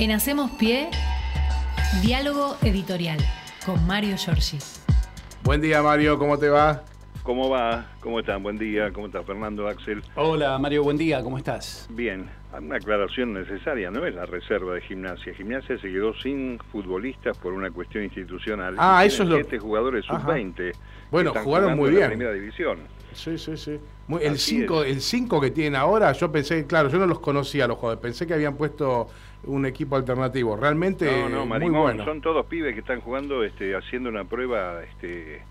En Hacemos Pie, diálogo editorial con Mario Giorgi. Buen día Mario, ¿cómo te va? ¿Cómo va? ¿Cómo están? Buen día. ¿Cómo está Fernando, Axel? Hola Mario, buen día. ¿Cómo estás? Bien. Una aclaración necesaria, no es la reserva de gimnasia. Gimnasia se quedó sin futbolistas por una cuestión institucional. Ah, eso es lo siete jugadores sub-20. Bueno, jugaron muy bien. En la primera división. Sí, sí, sí. el 5 el cinco que tienen ahora, yo pensé, claro, yo no los conocía los jugadores, pensé que habían puesto un equipo alternativo. Realmente no, no, muy bueno. son todos pibes que están jugando, este, haciendo una prueba, este,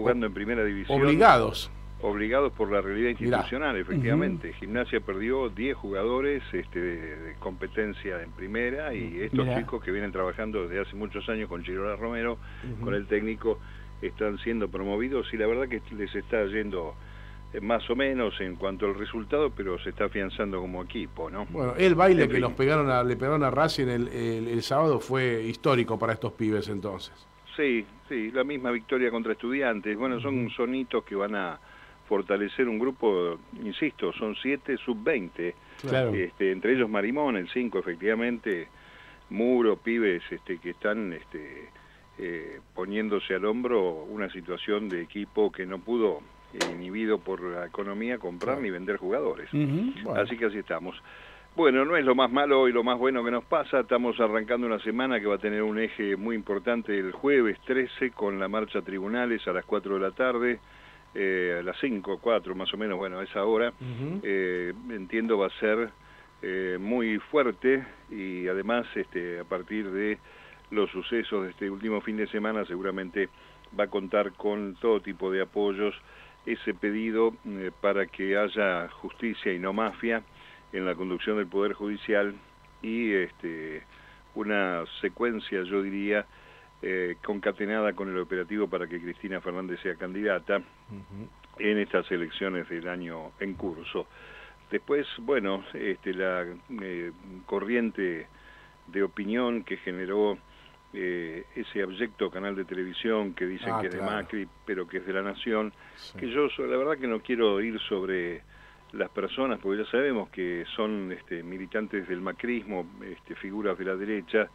jugando en primera división. Obligados. Obligados por la realidad institucional, efectivamente. Gimnasia perdió 10 jugadores este, de, competencia en primera y estos chicos que vienen trabajando desde hace muchos años con Chirola Romero, con el técnico, están siendo promovidos y la verdad que les está yendo eh, más o menos en cuanto al resultado, pero se está afianzando como equipo, ¿no? Bueno, el baile que nos pegaron a, le pegaron a Racing el, el, sábado fue histórico para estos pibes entonces. Sí, sí, la misma victoria contra estudiantes. Bueno, son sonitos que van a fortalecer un grupo, insisto, son siete sub-20, este, entre ellos Marimón, el 5 efectivamente, Muro, pibes este, que están este, eh, poniéndose al hombro una situación de equipo que no pudo, inhibido por la economía, comprar ni vender jugadores. Así que así estamos. Bueno, no es lo más malo y lo más bueno que nos pasa. Estamos arrancando una semana que va a tener un eje muy importante el jueves 13 con la marcha a tribunales a las 4 de la tarde. Eh, a las 5, 4 más o menos, bueno, a esa hora, eh, entiendo va a ser eh, muy fuerte y además este, a partir de los sucesos de este último fin de semana seguramente va a contar con todo tipo de apoyos ese pedido para que haya justicia y no mafia en la conducción del Poder Judicial y este, una secuencia, yo diría, eh, concatenada con el operativo para que Cristina Fernández sea candidata en estas elecciones del año en curso. Después, bueno, este, la eh, corriente de opinión que generó eh, ese abyecto canal de televisión que dicen ah, que es de Macri, pero que es de la Nación, que yo la verdad que no quiero ir sobre las personas, porque ya sabemos que son este, militantes del macrismo, este, figuras de la derecha,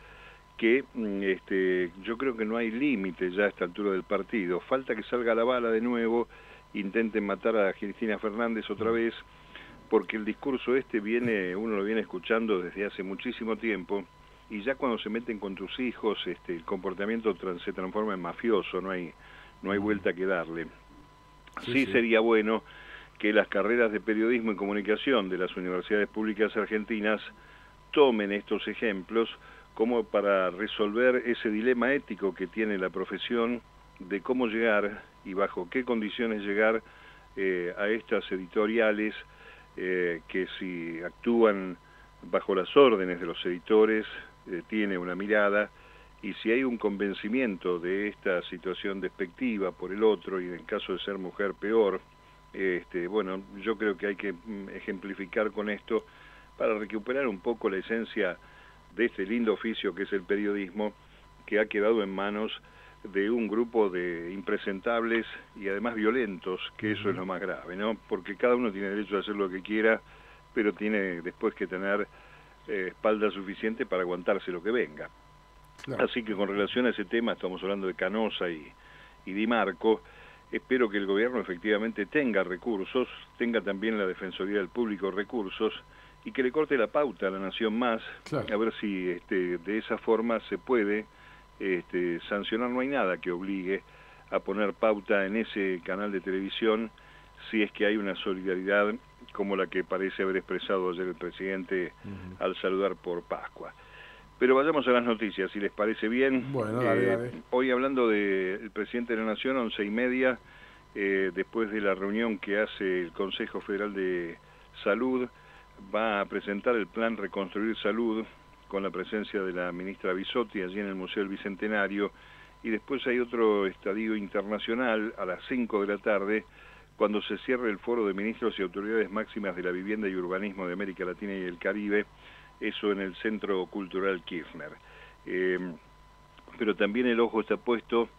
que mm, este, yo creo que no hay límite ya a esta altura del partido. Falta que salga la bala de nuevo, intenten matar a Cristina Fernández otra mm. vez, porque el discurso este viene, uno lo viene escuchando desde hace muchísimo tiempo, y ya cuando se meten con tus hijos, este, el comportamiento se transforma en mafioso, no hay, no hay mm. vuelta que darle. Sí, sería bueno que las carreras de periodismo y comunicación de las universidades públicas argentinas tomen estos ejemplos, como para resolver ese dilema ético que tiene la profesión de cómo llegar y bajo qué condiciones llegar eh, a estas editoriales eh, que si actúan bajo las órdenes de los editores eh, tiene una mirada y si hay un convencimiento de esta situación despectiva por el otro y en caso de ser mujer peor, este, bueno, yo creo que hay que mm, ejemplificar con esto para recuperar un poco la esencia de este lindo oficio que es el periodismo, que ha quedado en manos de un grupo de impresentables y además violentos, que eso es lo más grave, ¿no? Porque cada uno tiene derecho a hacer lo que quiera, pero tiene después que tener eh, espalda suficiente para aguantarse lo que venga. Así que con relación a ese tema, estamos hablando de Canosa y, y Di Marco, espero que el gobierno efectivamente tenga recursos, tenga también la Defensoría del Público recursos, y que le corte la pauta a la Nación Más, a ver si este, de esa forma se puede este, sancionar. No hay nada que obligue a poner pauta en ese canal de televisión si es que hay una solidaridad como la que parece haber expresado ayer el presidente al saludar por Pascua. Pero vayamos a las noticias, si les parece bien. Bueno, eh, Hoy hablando del presidente de la Nación, once y media, eh, después de la reunión que hace el Consejo Federal de Salud, va a presentar el plan Reconstruir Salud con la presencia de la ministra Bisotti allí en el Museo del Bicentenario. Y después hay otro estadio internacional a las 5 de la tarde cuando se cierre el foro de ministros y autoridades máximas de la vivienda y urbanismo de América Latina y el Caribe, eso en el Centro Cultural Kirchner. Eh, pero también el ojo está puesto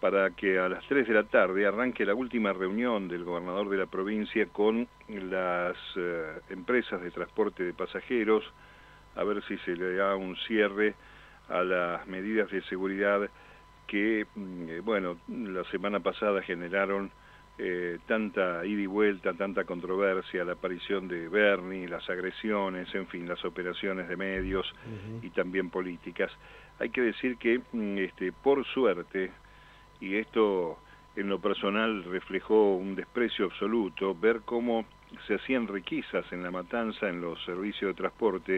para que a las 3 de la tarde arranque la última reunión del gobernador de la provincia con las eh, empresas de transporte de pasajeros, a ver si se le da un cierre a las medidas de seguridad que, mm, eh, bueno, la semana pasada generaron eh, tanta ida y vuelta, tanta controversia, la aparición de Bernie, las agresiones, en fin, las operaciones de medios y también políticas. Hay que decir que, mm, este, por suerte, y esto en lo personal reflejó un desprecio absoluto, ver cómo se hacían requisas en la matanza en los servicios de transporte,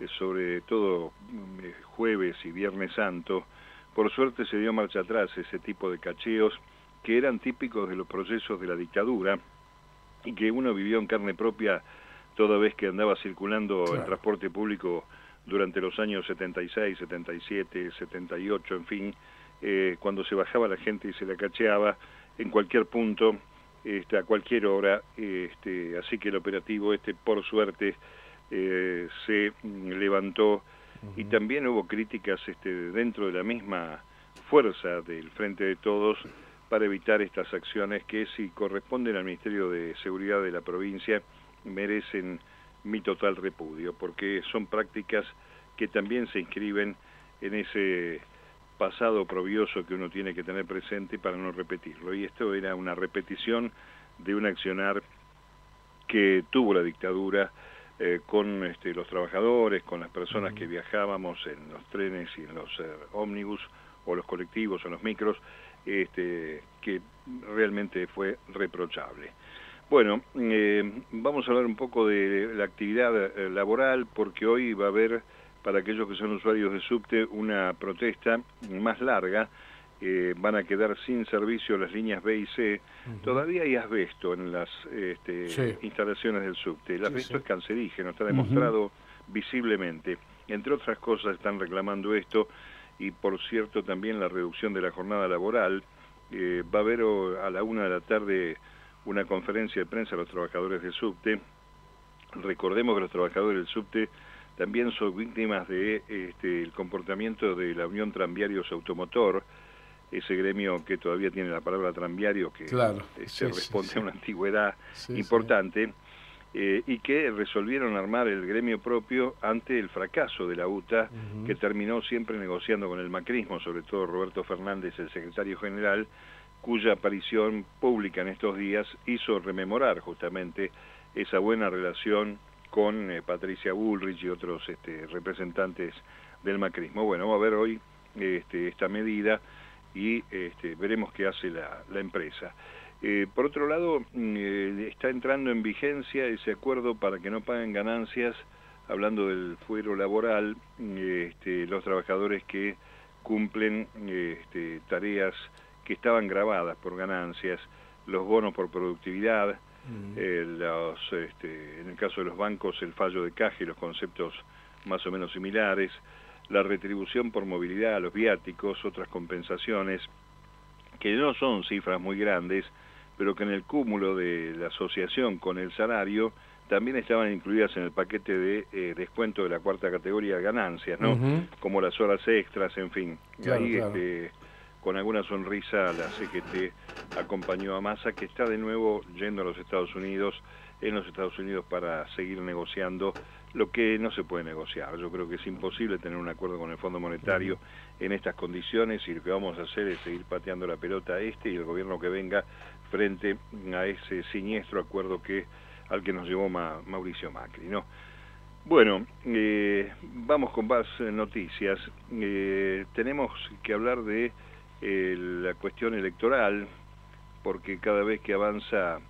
eh, sobre todo mm, jueves y viernes santo, por suerte se dio marcha atrás ese tipo de cacheos que eran típicos de los procesos de la dictadura y que uno vivió en carne propia toda vez que andaba circulando el transporte público durante los años 76, 77, 78, en fin, eh, cuando se bajaba la gente y se la cacheaba en cualquier punto, este, a cualquier hora, este, así que el operativo este, por suerte, eh, se levantó. Y también hubo críticas este, dentro de la misma fuerza del Frente de Todos para evitar estas acciones que si corresponden al Ministerio de Seguridad de la provincia merecen mi total repudio, porque son prácticas que también se inscriben en ese pasado probioso que uno tiene que tener presente para no repetirlo. Y esto era una repetición de un accionar que tuvo la dictadura eh, con este, los trabajadores, con las personas que viajábamos en los trenes y en los eh, ómnibus o los colectivos o los micros, este, que realmente fue reprochable. Bueno, eh, vamos a hablar un poco de la actividad laboral porque hoy va a haber para aquellos que son usuarios de subte una protesta más larga eh, van a quedar sin servicio las líneas B y C. Todavía hay asbesto en las este, instalaciones del subte. El asbesto es cancerígeno, está demostrado visiblemente. Entre otras cosas están reclamando esto y por cierto también la reducción de la jornada laboral. Eh, va a haber a la una de la tarde una conferencia de prensa a los trabajadores del subte. Recordemos que los trabajadores del subte también son víctimas de este, el comportamiento de la Unión Tranviarios Automotor, ese gremio que todavía tiene la palabra tranviario, que se responde a una antigüedad importante, eh, y que resolvieron armar el gremio propio ante el fracaso de la UTA, que terminó siempre negociando con el macrismo, sobre todo Roberto Fernández, el secretario general, cuya aparición pública en estos días hizo rememorar justamente esa buena relación con eh, Patricia Bullrich y otros este, representantes del macrismo. Bueno, vamos a ver hoy este, esta medida y este, veremos qué hace la, empresa. Eh, por otro lado, mm, eh, está entrando en vigencia ese acuerdo para que no paguen ganancias, hablando del fuero laboral, mm, este, los trabajadores que cumplen este, tareas que estaban grabadas por ganancias, los bonos por productividad, mm. eh, los, este, en el caso de los bancos el fallo de caja y los conceptos más o menos similares, la retribución por movilidad, los viáticos, otras compensaciones, que no son cifras muy grandes, pero que en el cúmulo de la asociación con el salario también estaban incluidas en el paquete de eh, descuento de la cuarta categoría ganancias, ¿no? Como las horas extras, en fin. Ahí, Este, con alguna sonrisa, la CGT acompañó a Massa, que está de nuevo yendo a los Estados Unidos, en los Estados Unidos para seguir negociando lo que no se puede negociar. Yo creo que es imposible tener un acuerdo con el Fondo Monetario en estas condiciones y lo que vamos a hacer es seguir pateando la pelota a este y el gobierno que venga frente a ese siniestro acuerdo que al que nos llevó Mauricio Macri. ¿no? Bueno, eh, vamos con más noticias. Eh, tenemos que hablar de eh, la cuestión electoral, porque cada vez que avanza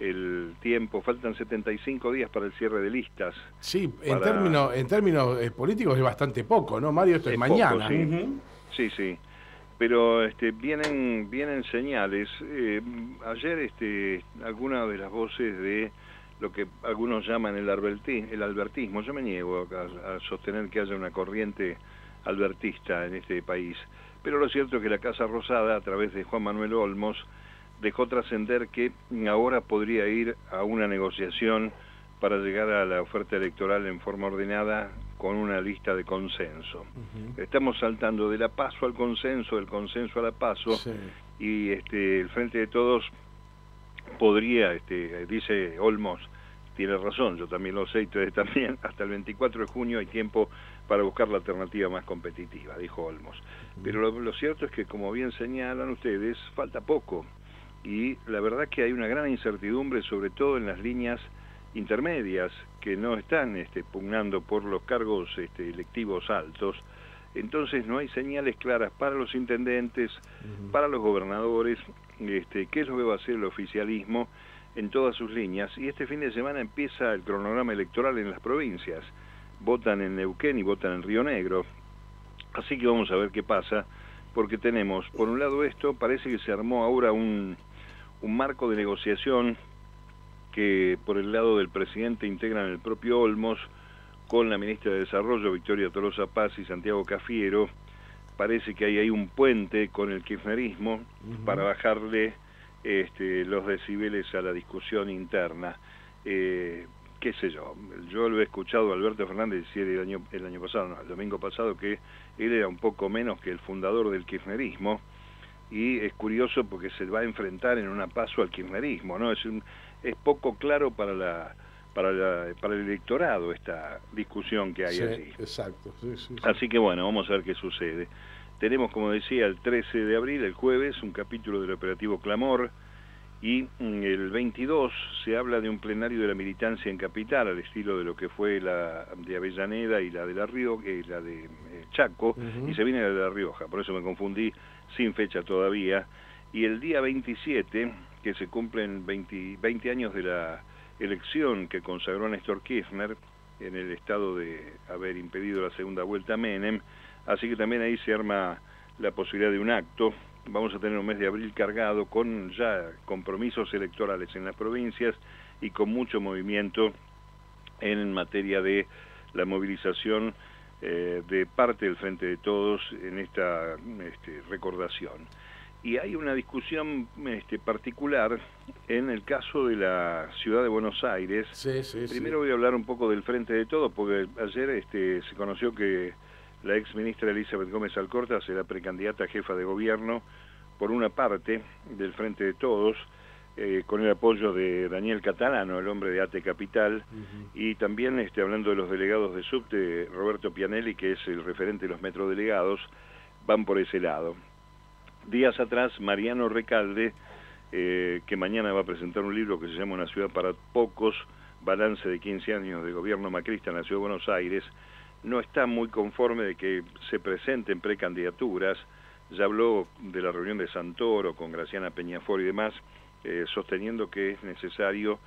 el tiempo, faltan 75 días para el cierre de listas. Sí, en términos, en términos eh, políticos es bastante poco, ¿no, Mario? Esto es, mañana. sí. sí, Pero este, vienen, vienen señales. Eh, ayer este, algunas de las voces de lo que algunos llaman el, el albertismo, yo me niego a, a sostener que haya una corriente albertista en este país, pero lo cierto es que la Casa Rosada, a través de Juan Manuel Olmos, dejó trascender que ahora podría ir a una negociación para llegar a la oferta electoral en forma ordenada con una lista de consenso. Estamos saltando de la paso al consenso, del consenso a la paso, y este, el Frente de Todos podría, este, dice Olmos, tiene razón, yo también lo sé y ustedes también, hasta el 24 de junio hay tiempo para buscar la alternativa más competitiva, dijo Olmos. Pero lo, cierto es que, como bien señalan ustedes, falta poco. Y la verdad que hay una gran incertidumbre, sobre todo en las líneas intermedias, que no están este, pugnando por los cargos este, electivos altos. Entonces no hay señales claras para los intendentes, para los gobernadores, este, qué es lo que va a hacer el oficialismo en todas sus líneas. Y este fin de semana empieza el cronograma electoral en las provincias. Votan en Neuquén y votan en Río Negro. Así que vamos a ver qué pasa, porque tenemos, por un lado esto, parece que se armó ahora un, un marco de negociación que por el lado del presidente integran el propio Olmos con la ministra de Desarrollo, Victoria Tolosa Paz y Santiago Cafiero. Parece que hay ahí un puente con el kirchnerismo para bajarle este, los decibeles a la discusión interna. Eh, qué sé yo, yo lo he escuchado a Alberto Fernández decir el año, el año pasado, no, el domingo pasado, que él era un poco menos que el fundador del kirchnerismo, y es curioso porque se va a enfrentar en una paso al kirchnerismo, ¿no? Es, es poco claro para la, para, la, para el electorado esta discusión que hay sí, allí. Exacto. Así que bueno, vamos a ver qué sucede. Tenemos, como decía, el 13 de abril, el jueves, un capítulo del operativo Clamor, y mm, el 22 se habla de un plenario de la militancia en Capital, al estilo de lo que fue la de Avellaneda y la de La Rioja, eh, la de eh, Chaco, y se viene la de La Rioja, por eso me confundí, sin fecha todavía. Y el día 27, que se cumplen 20, 20 años de la elección que consagró Néstor Kirchner, en el estado de haber impedido la segunda vuelta a Menem, así que también ahí se arma la posibilidad de un acto vamos a tener un mes de abril cargado con ya compromisos electorales en las provincias y con mucho movimiento en materia de la movilización eh, de parte del Frente de Todos en esta este, recordación. Y hay una discusión este, particular en el caso de la ciudad de Buenos Aires. Primero voy a hablar un poco del Frente de Todos, porque ayer este, se conoció que la ex ministra Elizabeth Gómez Alcorta será precandidata a jefa de gobierno por una parte del Frente de Todos, eh, con el apoyo de Daniel Catalano, el hombre de ATE Capital, y también este, hablando de los delegados de subte, Roberto Pianelli, que es el referente de los metrodelegados, van por ese lado. Días atrás, Mariano Recalde, eh, que mañana va a presentar un libro que se llama Una ciudad para pocos, balance de 15 años de gobierno macrista en la ciudad de Buenos Aires, no está muy conforme de que se presenten precandidaturas, ya habló de la reunión de Santoro con Graciana Peñafor y demás, eh, sosteniendo que es necesario,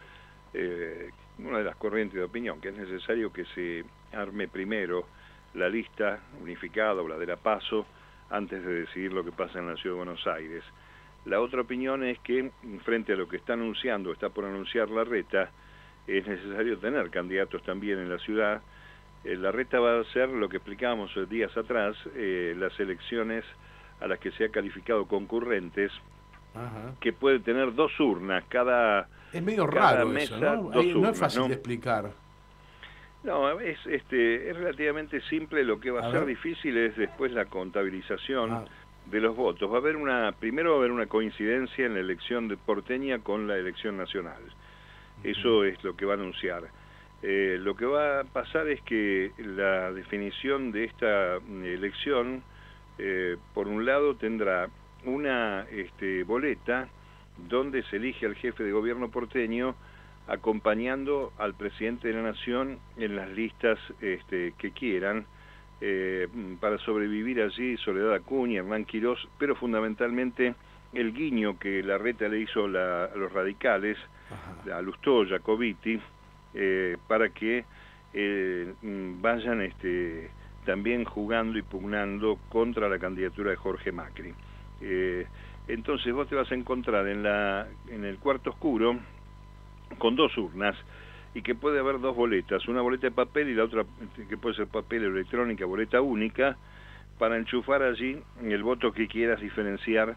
eh, una de las corrientes de opinión, que es necesario que se arme primero la lista unificada o la de la PASO antes de decidir lo que pasa en la Ciudad de Buenos Aires. La otra opinión es que, frente a lo que está anunciando, está por anunciar la reta, es necesario tener candidatos también en la ciudad, eh, la reta va a ser lo que explicábamos días atrás, eh, las elecciones a las que se ha calificado concurrentes, que puede tener dos urnas, cada Es medio raro eso, ¿no? no es fácil de explicar. No, es, este, es relativamente simple, lo que va a, ser difícil es después la contabilización ah. de los votos. Va a haber una, primero va a haber una coincidencia en la elección de porteña con la elección nacional. Eso es lo que va a anunciar. Eh, lo que va a pasar es que la definición de esta mm, elección, eh, por un lado, tendrá una este, boleta donde se elige al jefe de gobierno porteño acompañando al presidente de la nación en las listas este, que quieran eh, para sobrevivir allí Soledad Acuña, Hernán Quirós, pero fundamentalmente el guiño que la reta le hizo a los radicales, a Lustó, Jacobiti, eh, para que eh, vayan este, también jugando y pugnando contra la candidatura de Jorge Macri. Entonces vos te vas a encontrar en, la, en el cuarto oscuro con dos urnas y que puede haber dos boletas, una boleta de papel y la otra que puede ser papel electrónica, boleta única, para enchufar allí el voto que quieras diferenciar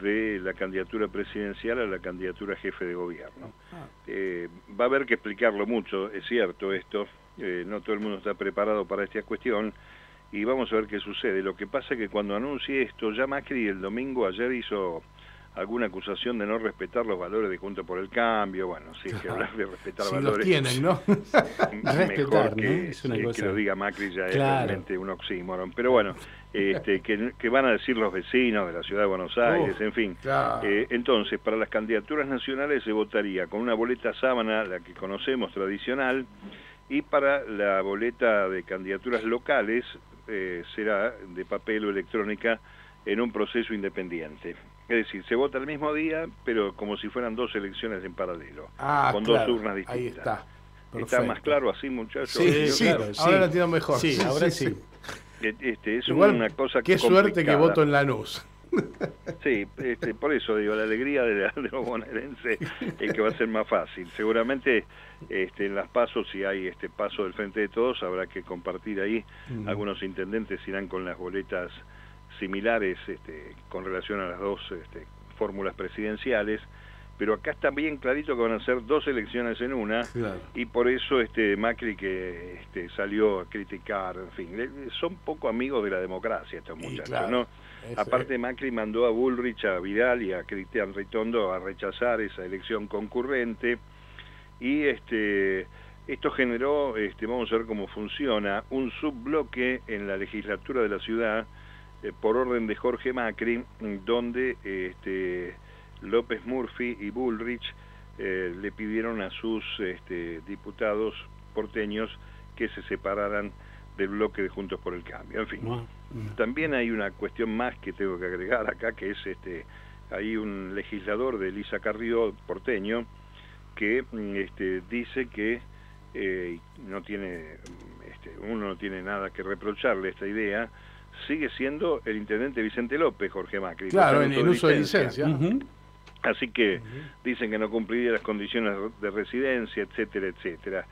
de la candidatura presidencial a la candidatura jefe de gobierno. Ah. Eh, va a haber que explicarlo mucho, es cierto esto, eh, no todo el mundo está preparado para esta cuestión y vamos a ver qué sucede. Lo que pasa es que cuando anuncie esto, ya Macri el domingo ayer hizo alguna acusación de no respetar los valores de Junto por el Cambio, bueno, si es que hablar de respetar si valores... Los tienen, ¿no? mejor que, Es una cosa... que, lo diga Macri ya es realmente un oxímoron. Pero bueno, este, que, van a decir los vecinos de la ciudad de Buenos Aires, en fin. Eh, entonces, para las candidaturas nacionales se votaría con una boleta sábana, la que conocemos tradicional, y para la boleta de candidaturas locales eh, será de papel o electrónica en un proceso independiente. Es decir, se vota el mismo día, pero como si fueran dos elecciones en paralelo, ah, con dos urnas distintas. Ahí está. ¿Está más claro así, muchachos? Sí, sí, ahora lo entiendo mejor. Sí, ahora sí. Este, es una cosa Qué suerte que voto en Lanús. Sí, este, por eso digo, la alegría de, los bonaerenses es que va a ser más fácil. Seguramente este, en las pasos, si hay este paso del frente de todos, habrá que compartir ahí. Mm. Algunos intendentes irán con las boletas similares este, con relación a las dos este, fórmulas presidenciales, pero acá está bien clarito que van a ser dos elecciones en una, y por eso este Macri que este, salió a criticar, en fin, son poco amigos de la democracia estos muchachos, ¿no? Aparte Macri mandó a Bullrich, a Vidal y a Cristian Ritondo a rechazar esa elección concurrente, y este esto generó, este, vamos a ver cómo funciona, un subbloque en la legislatura de la ciudad, eh, por orden de Jorge Macri, donde este, López Murphy y Bullrich eh, le pidieron a sus este, diputados porteños que se separaran del bloque de Juntos por el Cambio. En fin, también hay una cuestión más que tengo que agregar acá, que es este, hay un legislador de Elisa Carrió porteño que mm, este, dice que eh, no tiene, este, uno no tiene nada que reprocharle esta idea, sigue siendo el intendente Vicente López, Jorge Macri. Claro, en, uso de licencia. Así que dicen que no cumpliría las condiciones de residencia, etcétera, etcétera.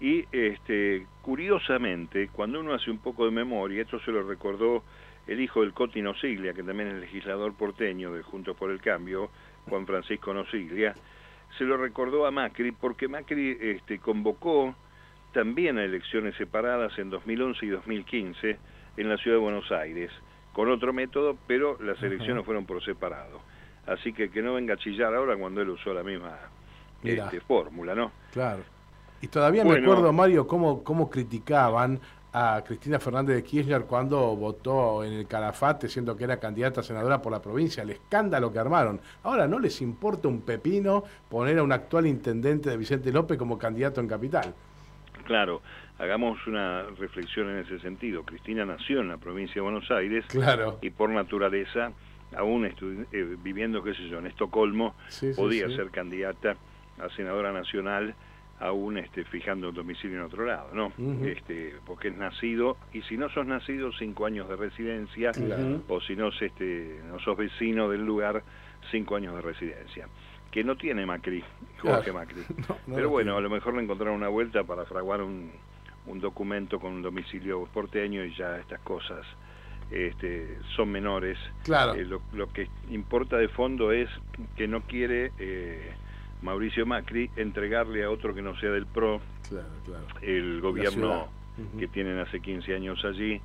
Y este, curiosamente, cuando uno hace un poco de memoria, esto se lo recordó el hijo del Coti Nosiglia, que también es legislador porteño de Juntos por el Cambio, Juan Francisco Nosiglia, se lo recordó a Macri porque Macri este, convocó también a elecciones separadas en 2011 y 2015 en la ciudad de Buenos Aires, con otro método, pero las elecciones fueron por separado. Así que que no venga a chillar ahora cuando él usó la misma este, fórmula, ¿no? Claro. Y todavía me acuerdo, Mario, cómo, cómo criticaban a Cristina Fernández de Kirchner cuando votó en el Calafate, siendo que era candidata a senadora por la provincia, el escándalo que armaron. Ahora no les importa un pepino poner a un actual intendente de Vicente López como candidato en capital. Claro, hagamos una reflexión en ese sentido. Cristina nació en la provincia de Buenos Aires y por naturaleza, aún eh, viviendo, qué sé yo, en Estocolmo, podía ser candidata a senadora nacional aún este, fijando domicilio en otro lado, ¿no? este, porque es nacido, y si no sos nacido, cinco años de residencia, o si no, este, no sos vecino del lugar, cinco años de residencia. Que no tiene Macri, Jorge Macri. Pero bueno, a lo mejor le encontraron una vuelta para fraguar un, un documento con un domicilio porteño y ya estas cosas este, son menores. Claro. Eh, lo, que importa de fondo es que no quiere eh, Mauricio Macri entregarle a otro que no sea del PRO el gobierno que tienen hace 15 años allí.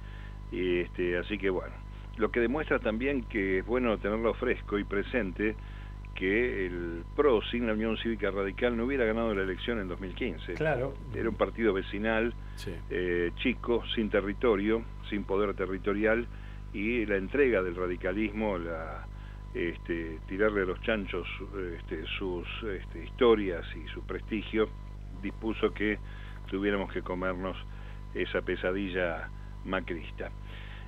Este, así que bueno, lo que demuestra también que es bueno tenerlo fresco y presente que el PRO sin la Unión Cívica Radical no hubiera ganado la elección en 2015. Claro. Era un partido vecinal, eh, chico, sin territorio, sin poder territorial, y la entrega del radicalismo, la, este, tirarle a los chanchos este, sus este, historias y su prestigio, dispuso que tuviéramos que comernos esa pesadilla macrista.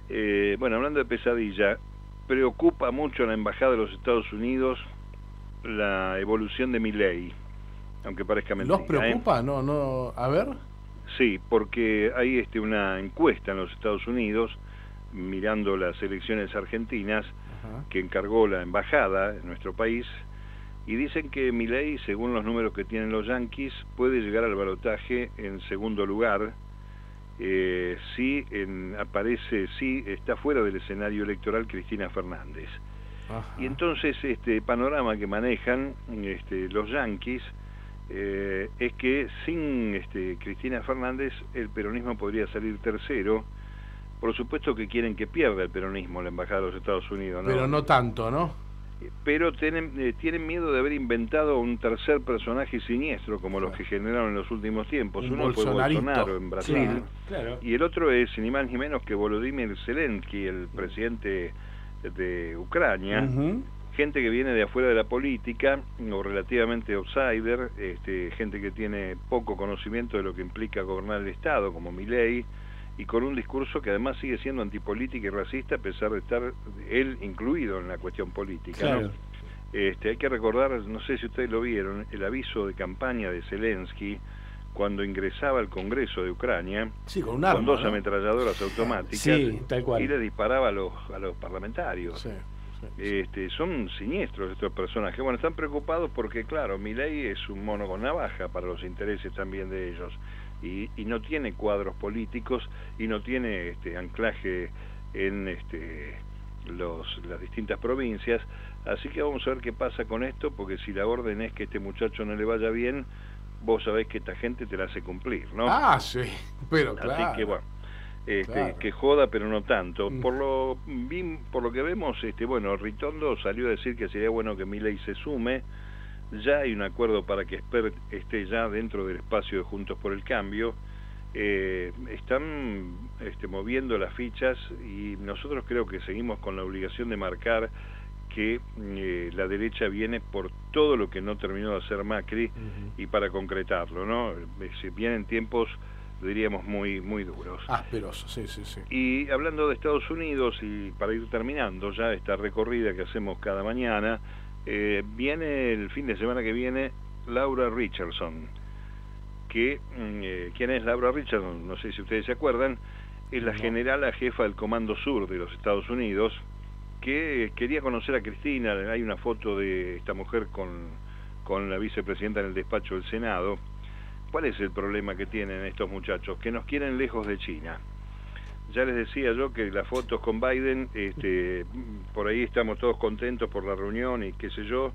Eh, bueno, hablando de pesadilla, preocupa mucho a la Embajada de los Estados Unidos la evolución de mi ley, aunque parezca mentira. ¿Nos preocupa? ¿eh? No, no, a ver. Sí, porque hay este, una encuesta en los Estados Unidos, mirando las elecciones argentinas, que encargó la embajada en nuestro país, y dicen que ley, según los números que tienen los Yankees, puede llegar al balotaje en segundo lugar, eh, si en, aparece, si está fuera del escenario electoral Cristina Fernández. Y entonces este panorama que manejan este, los yanquis eh, es que sin este, Cristina Fernández el peronismo podría salir tercero. Por supuesto que quieren que pierda el peronismo la Embajada de los Estados Unidos. Pero no tanto, ¿no? pero tienen, eh, tienen miedo de haber inventado un tercer personaje siniestro como los que generaron en los últimos tiempos. Uno fue Bolsonaro en Brasil y el otro es ni más ni menos que Volodymyr Zelensky, el presidente de Ucrania. Gente que viene de afuera de la política o relativamente outsider, este, gente que tiene poco conocimiento de lo que implica gobernar el Estado, como Milei, y con un discurso que además sigue siendo antipolítica y racista a pesar de estar él incluido en la cuestión política. Este, hay que recordar, no sé si ustedes lo vieron, el aviso de campaña de Zelensky cuando ingresaba al Congreso de Ucrania con, dos ametralladoras automáticas y le disparaba a los, a los parlamentarios. Este, son siniestros estos personajes. Bueno, están preocupados porque, claro, ley es un mono con navaja para los intereses también de ellos y, no tiene cuadros políticos y no tiene este, anclaje en este, los, las distintas provincias. Así que vamos a ver qué pasa con esto, porque si la orden es que este muchacho no le vaya bien, vos sabés que esta gente te la hace cumplir, ¿no? Ah, sí, pero claro. Así que bueno. Este, que joda pero no tanto mm. por lo por lo que vemos este bueno Ritondo salió a decir que sería bueno que Milei se sume ya hay un acuerdo para que Spert esté ya dentro del espacio de Juntos por el Cambio. Eh, están este, moviendo las fichas y nosotros creo que seguimos con la obligación de marcar que eh, la derecha viene por todo lo que no terminó de hacer Macri y para concretarlo, ¿no? vienen tiempos diríamos muy muy duros. Ásperos, sí, sí, sí. Y hablando de Estados Unidos y para ir terminando ya esta recorrida que hacemos cada mañana, eh, viene el fin de semana que viene Laura Richardson, que, mm, eh, ¿quién es Laura Richardson? No sé si ustedes se acuerdan, es la generala jefa del Comando Sur de los Estados Unidos, que quería conocer a Cristina, hay una foto de esta mujer con, con la vicepresidenta en el despacho del Senado. ¿Cuál es el problema que tienen estos muchachos? Que nos quieren lejos de China ya les decía yo que las fotos con Biden, este, por ahí estamos todos contentos por la reunión y qué sé yo,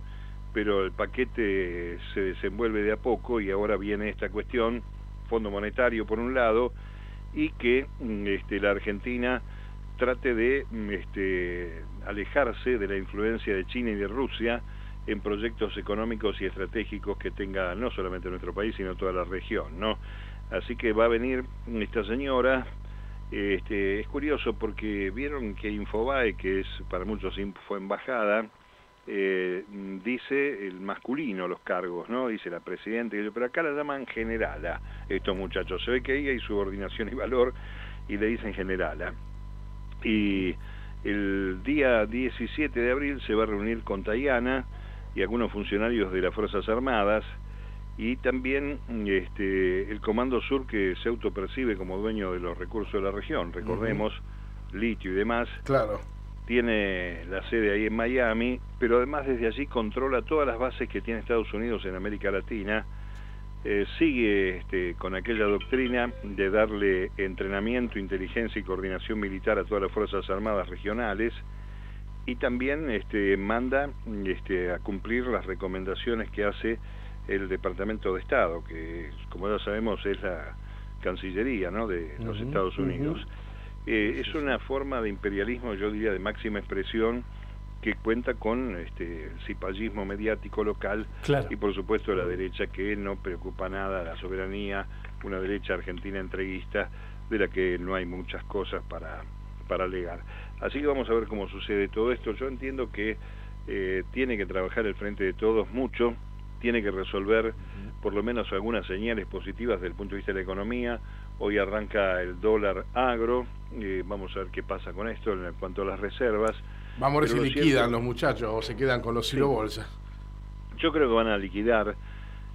pero el paquete se desenvuelve de a poco y ahora viene esta cuestión, Fondo Monetario por un lado, y que este, la Argentina trate de este, alejarse de la influencia de China y de Rusia en proyectos económicos y estratégicos que tenga no solamente nuestro país, sino toda la región, ¿no? Así que va a venir esta señora, este, es curioso porque vieron que Infobae, que es para muchos fue embajada, eh, dice el masculino los cargos, ¿no? Dice la presidenta, pero acá la llaman generala estos muchachos. Se ve que ahí hay subordinación y valor y le dicen generala. Y el día 17 de abril se va a reunir con Tayana y algunos funcionarios de las Fuerzas Armadas y también este, el Comando Sur que se autopercibe como dueño de los recursos de la región, recordemos, litio y demás. Claro. Tiene la sede ahí en Miami, pero además desde allí controla todas las bases que tiene Estados Unidos en América Latina. Eh, sigue este, con aquella doctrina de darle entrenamiento, inteligencia y coordinación militar a todas las Fuerzas Armadas regionales y también este, manda este, a cumplir las recomendaciones que hace el Departamento de Estado, que como ya sabemos es la Cancillería ¿no? de los Estados Unidos. Eh, es una forma de imperialismo, yo diría, de máxima expresión que cuenta con este, cipallismo mediático local y por supuesto la derecha que no preocupa nada la soberanía, una derecha argentina entreguista de la que no hay muchas cosas para, para alegar. Así que vamos a ver cómo sucede todo esto. Yo entiendo que eh, tiene que trabajar el frente de todos mucho, tiene que resolver por lo menos algunas señales positivas desde el punto de vista de la economía. Hoy arranca el dólar agro, eh, vamos a ver qué pasa con esto en cuanto a las reservas. Vamos a ver si liquidan los muchachos o se quedan con los silo bolsas. Yo creo que van a liquidar.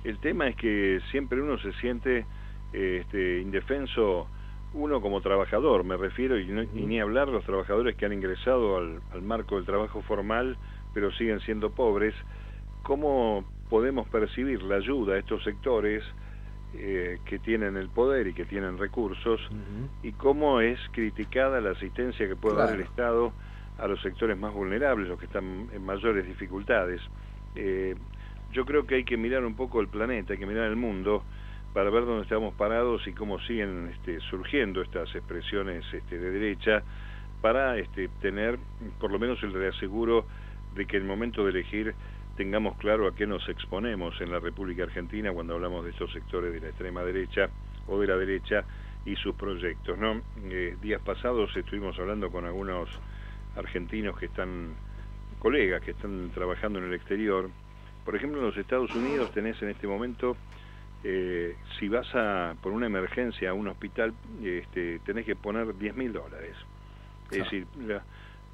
El tema es que siempre uno se siente este, indefenso, uno como trabajador, me refiero, y, ni hablar los trabajadores que han ingresado al, al marco del trabajo formal, pero siguen siendo pobres. ¿Cómo podemos percibir la ayuda a estos sectores eh, que tienen el poder y que tienen recursos y cómo es criticada la asistencia que puede dar el Estado a los sectores más vulnerables, los que están en mayores dificultades. Eh, yo creo que hay que mirar un poco el planeta, hay que mirar el mundo para ver dónde estamos parados y cómo siguen este, surgiendo estas expresiones este, de derecha para este, tener por lo menos el reaseguro de que el momento de elegir tengamos claro a qué nos exponemos en la República Argentina cuando hablamos de estos sectores de la extrema derecha o de la derecha y sus proyectos. ¿no? Eh, días pasados estuvimos hablando con algunos argentinos que están, colegas que están trabajando en el exterior. Por ejemplo, en los Estados Unidos tenés en este momento, eh, si vas a por una emergencia a un hospital, este, tenés que poner 10 mil dólares. Es decir,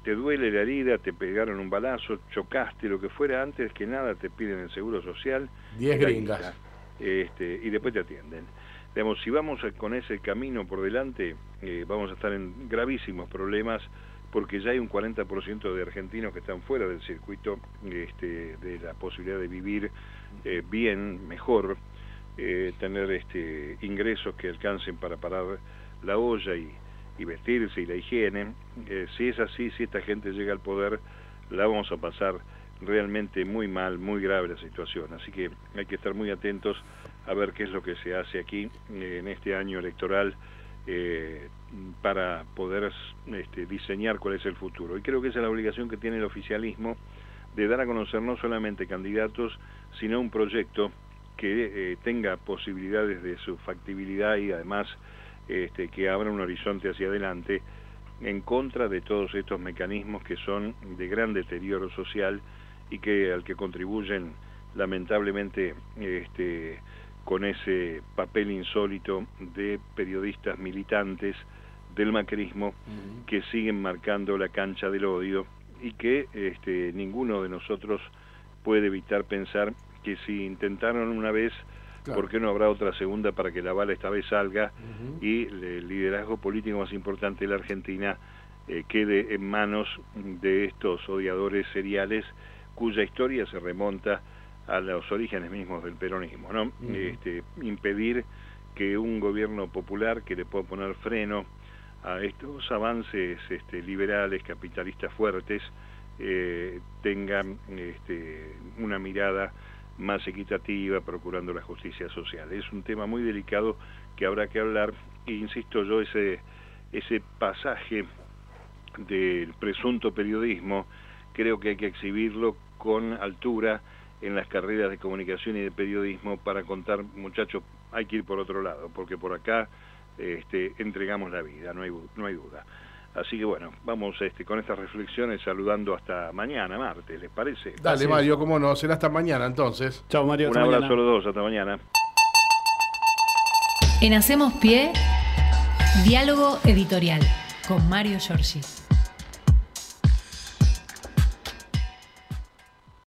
te duele la herida, te pegaron un balazo, chocaste, lo que fuera, antes que nada te piden el seguro social. 10 gringas. Este, y después te atienden. Digamos, si vamos con ese camino por delante, eh, vamos a estar en gravísimos problemas porque ya hay un 40% de argentinos que están fuera del circuito este, de la posibilidad de vivir eh, bien, mejor, eh, tener este, ingresos que alcancen para parar la olla y, vestirse y la higiene. Eh, si es así, si esta gente llega al poder, la vamos a pasar realmente muy mal, muy grave la situación. Así que hay que estar muy atentos a ver qué es lo que se hace aquí en este año electoral para poder este, diseñar cuál es el futuro. Y creo que esa es la obligación que tiene el oficialismo de dar a conocer no solamente candidatos, sino un proyecto que eh, tenga posibilidades de su factibilidad y además este, que abra un horizonte hacia adelante en contra de todos estos mecanismos que son de gran deterioro social y que al que contribuyen lamentablemente este, con ese papel insólito de periodistas militantes del macrismo que siguen marcando la cancha del odio y que este, ninguno de nosotros puede evitar pensar que si intentaron una vez ¿Por qué no habrá otra segunda para que la bala esta vez salga y el liderazgo político más importante de la Argentina eh, quede en manos de estos odiadores seriales cuya historia se remonta a los orígenes mismos del peronismo, ¿no? este, impedir que un gobierno popular que le pueda poner freno a estos avances este, liberales, capitalistas fuertes, eh, tengan este, una mirada más equitativa, procurando la justicia social. Es un tema muy delicado que habrá que hablar, e insisto yo, ese, ese pasaje del presunto periodismo, creo que hay que exhibirlo con altura en las carreras de comunicación y de periodismo para contar, muchachos, hay que ir por otro lado, porque por acá este, entregamos la vida, no hay, no hay duda. Así que bueno, vamos este, con estas reflexiones saludando hasta mañana, martes, ¿les parece? Dale, Mario, cómo no, será hasta mañana entonces. Chao, Mario. Un abrazo a los dos, hasta mañana. En Hacemos Pie, diálogo editorial con Mario Giorgi.